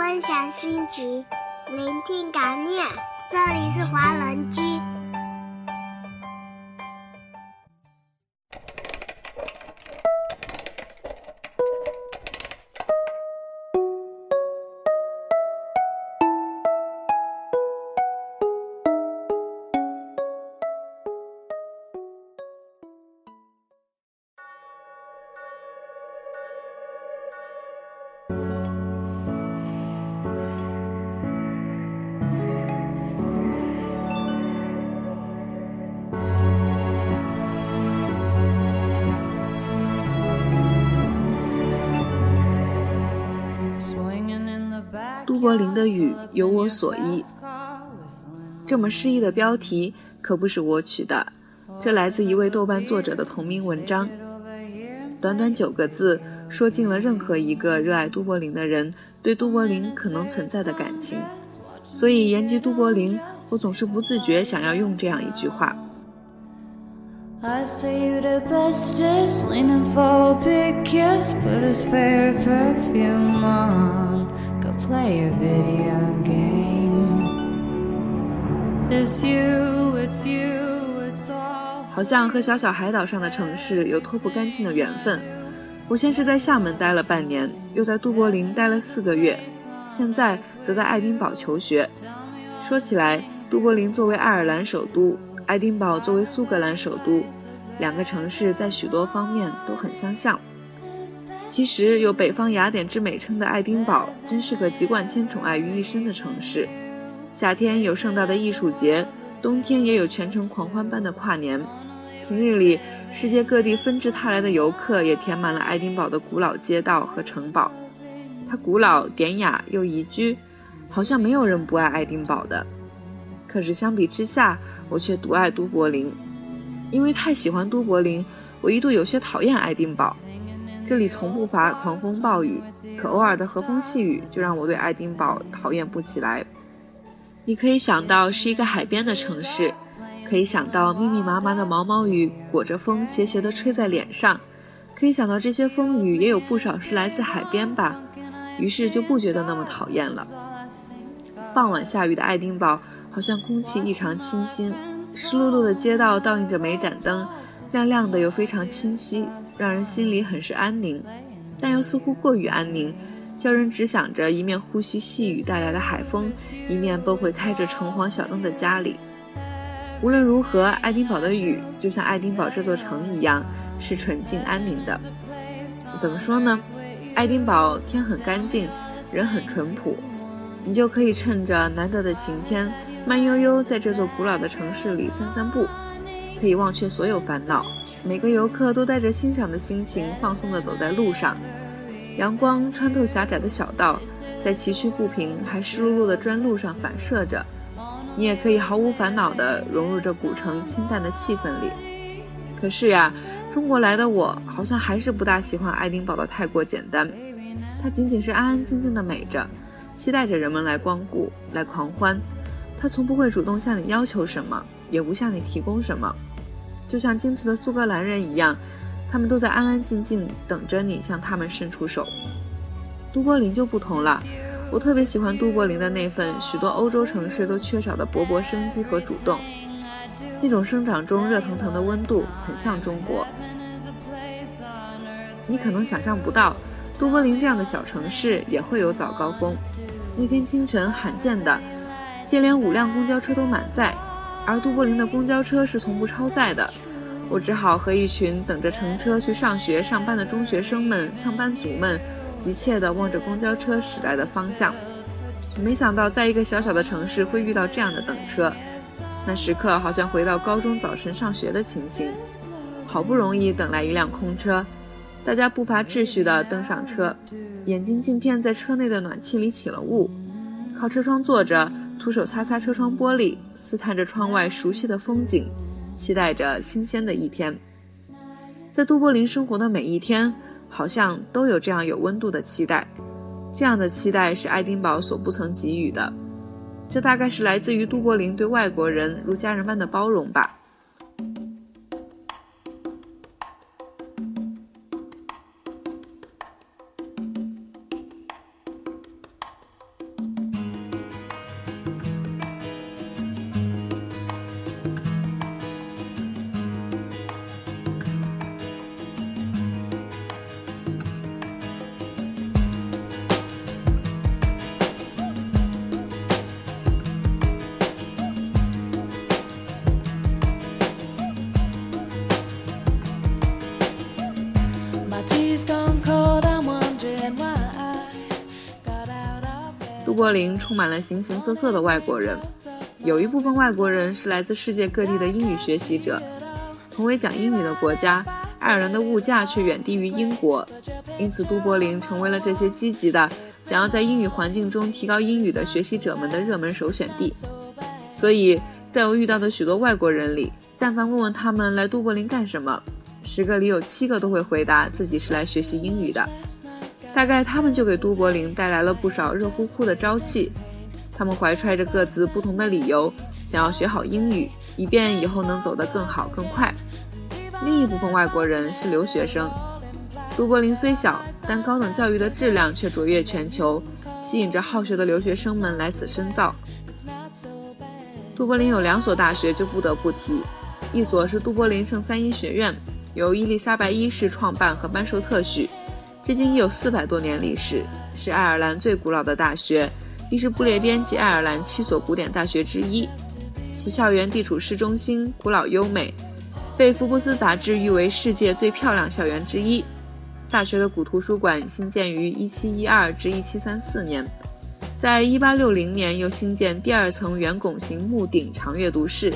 分享心情，聆听感念。这里是华人居。都柏林的雨有我所依，这么诗意的标题可不是我取的，这来自一位豆瓣作者的同名文章。短短九个字，说尽了任何一个热爱都柏林的人对都柏林可能存在的感情。所以言及都柏林，我总是不自觉想要用这样一句话。I play a video game. It's you, it's you, it's all. 好像和小小海岛上的城市有脱不干净的缘分。我先是在厦门待了半年，又在都柏林待了四个月，现在则在爱丁堡求学。说起来，都柏林作为爱尔兰首都。爱丁堡作为苏格兰首都，两个城市在许多方面都很相像。其实有“北方雅典”之美称的爱丁堡，真是个集万千宠爱于一身的城市。夏天有盛大的艺术节，冬天也有全城狂欢般的跨年。平日里，世界各地纷至沓来的游客也填满了爱丁堡的古老街道和城堡。它古老典雅又宜居，好像没有人不爱爱丁堡的。可是相比之下，我却独爱都柏林，因为太喜欢都柏林，我一度有些讨厌爱丁堡。这里从不乏狂风暴雨，可偶尔的和风细雨就让我对爱丁堡讨厌不起来。你可以想到是一个海边的城市，可以想到密密麻麻的毛毛雨裹着风斜斜地吹在脸上，可以想到这些风雨也有不少是来自海边吧，于是就不觉得那么讨厌了。傍晚下雨的爱丁堡。好像空气异常清新，湿漉漉的街道倒映着每盏灯，亮亮的又非常清晰，让人心里很是安宁，但又似乎过于安宁，叫人只想着一面呼吸细雨带来的海风，一面奔回开着橙黄小灯的家里。无论如何，爱丁堡的雨就像爱丁堡这座城一样，是纯净安宁的。怎么说呢？爱丁堡天很干净，人很淳朴，你就可以趁着难得的晴天。慢悠悠在这座古老的城市里散散步，可以忘却所有烦恼。每个游客都带着欣赏的心情，放松地走在路上。阳光穿透狭窄的小道，在崎岖不平还湿漉漉的砖路上反射着。你也可以毫无烦恼地融入这古城清淡的气氛里。可是呀，中国来的我好像还是不大喜欢爱丁堡的太过简单。它仅仅是安安静静的美着，期待着人们来光顾，来狂欢。它从不会主动向你要求什么，也不向你提供什么，就像矜持的苏格兰人一样，他们都在安安静静等着你向他们伸出手。都柏林就不同了，我特别喜欢都柏林的那份许多欧洲城市都缺少的勃勃生机和主动，那种生长中热腾腾的温度，很像中国。你可能想象不到，都柏林这样的小城市也会有早高峰。那天清晨，罕见的。接连五辆公交车都满载，而都柏林的公交车是从不超载的。我只好和一群等着乘车去上学、上班的中学生们、上班族们，急切地望着公交车驶来的方向。没想到，在一个小小的城市会遇到这样的等车，那时刻好像回到高中早晨上学的情形。好不容易等来一辆空车，大家步伐秩序地登上车，眼睛镜片在车内的暖气里起了雾，靠车窗坐着。徒手擦擦车窗玻璃，试探着窗外熟悉的风景，期待着新鲜的一天。在都柏林生活的每一天，好像都有这样有温度的期待。这样的期待是爱丁堡所不曾给予的。这大概是来自于都柏林对外国人如家人般的包容吧。柏林充满了形形色色的外国人，有一部分外国人是来自世界各地的英语学习者。同为讲英语的国家，爱尔兰的物价却远低于英国，因此都柏林成为了这些积极的想要在英语环境中提高英语的学习者们的热门首选地。所以，在我遇到的许多外国人里，但凡问问他们来都柏林干什么，十个里有七个都会回答自己是来学习英语的。大概他们就给都柏林带来了不少热乎乎的朝气。他们怀揣着各自不同的理由，想要学好英语，以便以后能走得更好更快。另一部分外国人是留学生。都柏林虽小，但高等教育的质量却卓越全球，吸引着好学的留学生们来此深造。都柏林有两所大学就不得不提，一所是都柏林圣三一学院，由伊丽莎白一世创办和颁授特许，至今已有四百多年历史，是爱尔兰最古老的大学，亦是不列颠及爱尔兰七所古典大学之一。其校园地处市中心，古老优美。被福布斯杂志誉为世界最漂亮校园之一。大学的古图书馆兴建于1712至1734年，在1860年又兴建第二层圆拱形木顶长阅读室。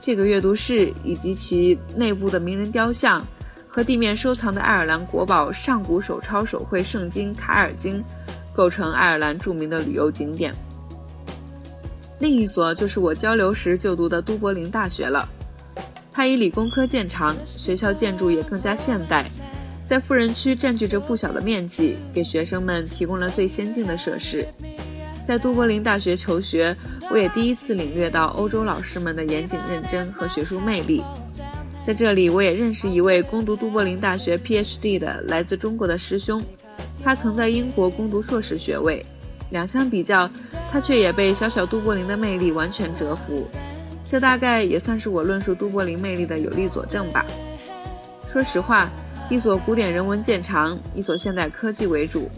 这个阅读室以及其内部的名人雕像和地面收藏的爱尔兰国宝上古手抄手绘圣经《卡尔经》，构成爱尔兰著名的旅游景点。另一所就是我交流时就读的都柏林大学了。它以理工科见长，学校建筑也更加现代，在富人区占据着不小的面积，给学生们提供了最先进的设施。在都柏林大学求学，我也第一次领略到欧洲老师们的严谨认真和学术魅力。在这里，我也认识一位攻读都柏林大学 PhD 的来自中国的师兄，他曾在英国攻读硕士学位，两相比较，他却也被小小都柏林的魅力完全折服。这大概也算是我论述都柏林魅力的有力佐证吧。说实话，一所古典人文见长，一所现代科技为主，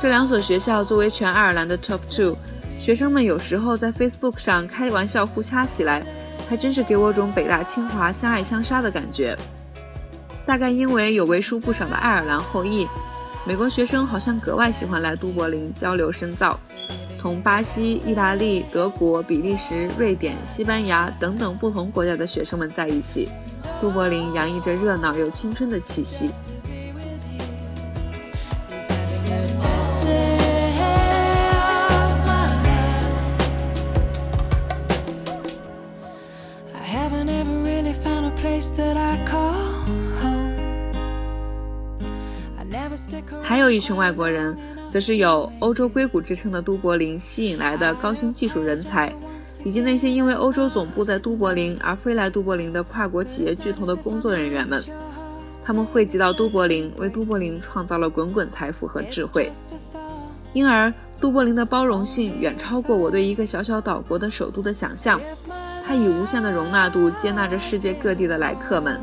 这两所学校作为全爱尔兰的 top two，学生们有时候在 Facebook 上开玩笑互掐起来，还真是给我种北大清华相爱相杀的感觉。大概因为有为数不少的爱尔兰后裔，美国学生好像格外喜欢来都柏林交流深造。同巴西、意大利、德国、比利时、瑞典、西班牙等等不同国家的学生们在一起，都柏林洋溢着热闹又青春的气息。有一群外国人。则是有“欧洲硅谷”之称的都柏林吸引来的高新技术人才，以及那些因为欧洲总部在都柏林而飞来都柏林的跨国企业巨头的工作人员们。他们汇集到都柏林，为都柏林创造了滚滚财富和智慧。因而，都柏林的包容性远超过我对一个小小岛国的首都的想象。它以无限的容纳度接纳着世界各地的来客们，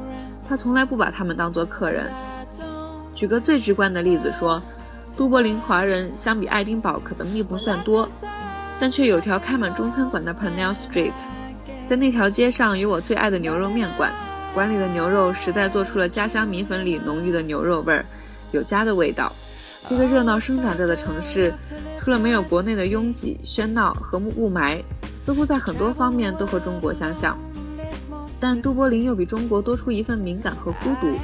它从来不把他们当作客人。举个最直观的例子说。都柏林华人相比爱丁堡可能并不算多，但却有条开满中餐馆的 Pernell Street，在那条街上有我最爱的牛肉面馆，馆里的牛肉实在做出了家乡米粉里浓郁的牛肉味儿，有家的味道。这个热闹生长着的城市，除了没有国内的拥挤喧闹和雾霾，似乎在很多方面都和中国相像，但都柏林又比中国多出一份敏感和孤独。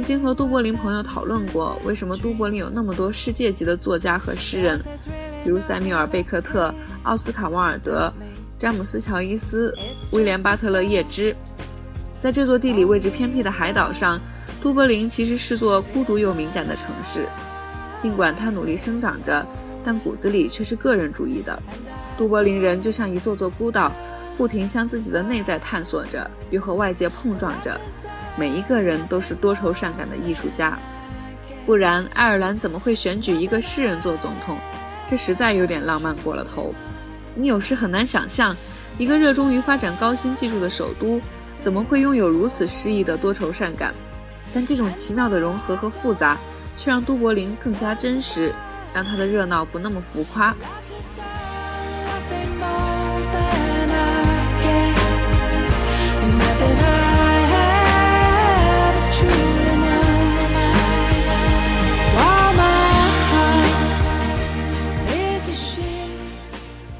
曾经和都柏林朋友讨论过，为什么都柏林有那么多世界级的作家和诗人，比如塞缪尔·贝克特、奥斯卡·王尔德、詹姆斯·乔伊斯、威廉·巴特勒·叶芝。在这座地理位置偏僻的海岛上，都柏林其实是座孤独又敏感的城市。尽管它努力生长着，但骨子里却是个人主义的。都柏林人就像一座座孤岛，不停向自己的内在探索着，又和外界碰撞着。每一个人都是多愁善感的艺术家，不然爱尔兰怎么会选举一个诗人做总统？这实在有点浪漫过了头。你有时很难想象，一个热衷于发展高新技术的首都，怎么会拥有如此诗意的多愁善感？但这种奇妙的融合和复杂，却让都柏林更加真实，让它的热闹不那么浮夸。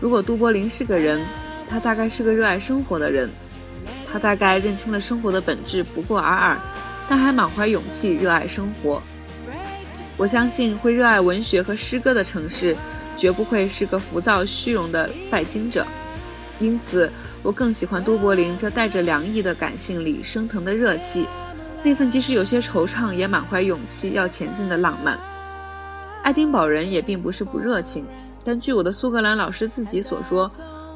如果都柏林是个人，他大概是个热爱生活的人。他大概认清了生活的本质不过尔尔，但还满怀勇气热爱生活。我相信会热爱文学和诗歌的城市，绝不会是个浮躁虚荣的拜金者。因此，我更喜欢都柏林这带着凉意的感性里升腾的热气，那份即使有些惆怅也满怀勇气要前进的浪漫。爱丁堡人也并不是不热情，但据我的苏格兰老师自己所说，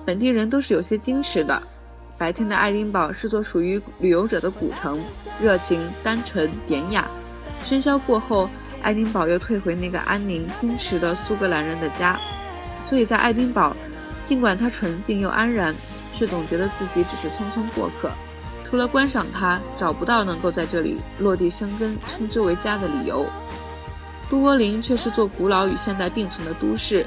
本地人都是有些矜持的。白天的爱丁堡是座属于旅游者的古城，热情、单纯、典雅。喧嚣过后，爱丁堡又退回那个安宁、矜持的苏格兰人的家。所以在爱丁堡，尽管它纯净又安然，却总觉得自己只是匆匆过客。除了观赏它，找不到能够在这里落地生根、称之为家的理由。都柏林却是座古老与现代并存的都市，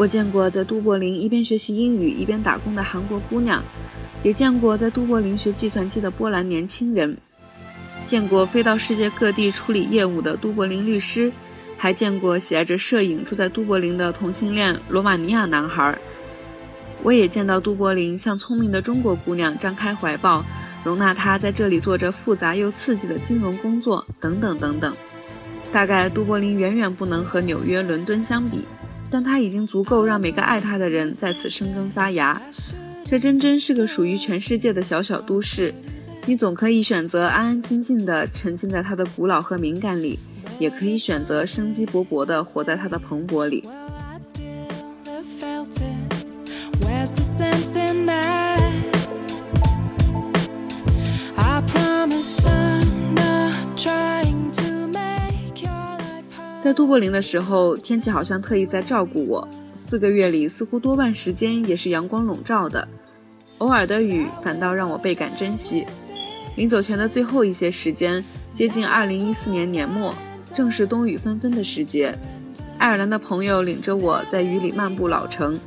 我见过在都柏林一边学习英语一边打工的韩国姑娘，也见过在都柏林学计算机的波兰年轻人，见过飞到世界各地处理业务的都柏林律师。还见过喜爱着摄影、住在都柏林的同性恋罗马尼亚男孩。我也见到都柏林向聪明的中国姑娘张开怀抱，容纳她在这里做着复杂又刺激的金融工作，等等等等。大概都柏林远远不能和纽约、伦敦相比，但它已经足够让每个爱它的人在此生根发芽。这真真是个属于全世界的小小都市。你总可以选择安安静静的沉浸在它的古老和敏感里。也可以选择生机勃勃的活在它的蓬勃里。在都柏林的时候，天气好像特意在照顾我。四个月里，似乎多半时间也是阳光笼罩的，偶尔的雨反倒让我倍感珍惜。临走前的最后一些时间，接近二零一四年年末。正是冬雨纷纷的时节，爱尔兰的朋友领着我在雨里漫步老城，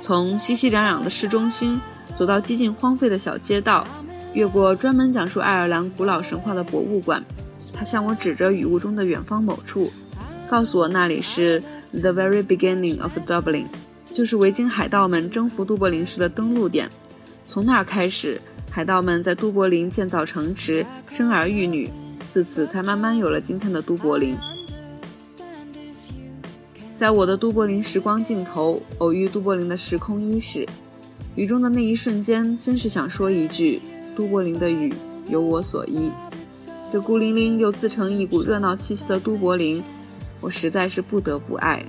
从熙熙攘攘的市中心走到几近荒废的小街道，越过专门讲述爱尔兰古老神话的博物馆。他向我指着雨雾中的远方某处，告诉我那里是 The very beginning of Dublin，就是维京海盗们征服都柏林时的登陆点。从那儿开始，海盗们在都柏林建造城池，生儿育女。自此，才慢慢有了今天的都柏林。在我的都柏林时光尽头，偶遇都柏林的时空伊始，雨中的那一瞬间，真是想说一句：都柏林的雨有我所依。这孤零零又自成一股热闹气息的都柏林，我实在是不得不爱。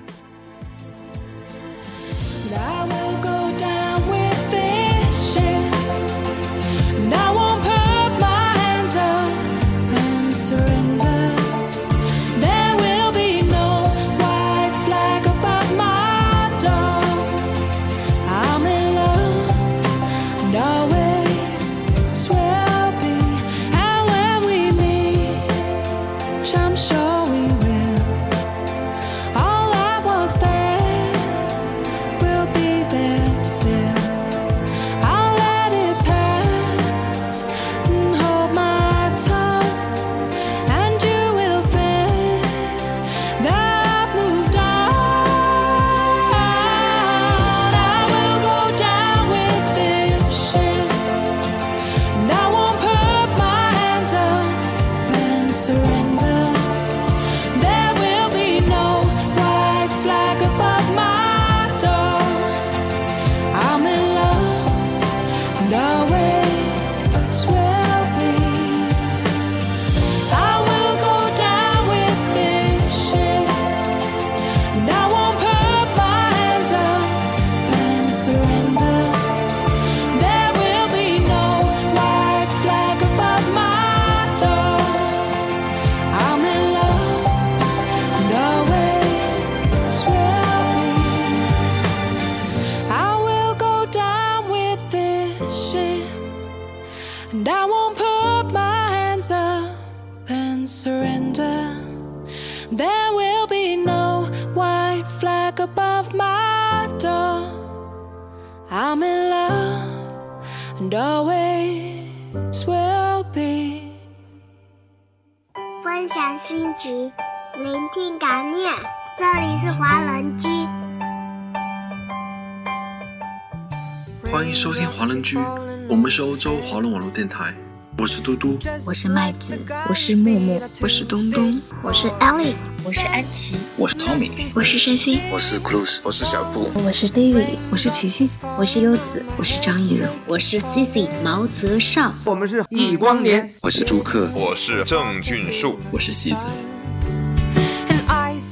聆听感念。这里是华人居，欢迎收听华人居，我们是欧洲华人网络电台。我是嘟嘟，我是麦子，我是木木，我是东东，我是 Ellie，我是安琪，我是 Tommy，我是山心，我是 Cruz，我是小布，我是 David，我是琪琪，我是优子，我是张艺柔，我是 Cici 毛泽少，我们是易光年，我是朱克，我是郑俊树，我是戏子。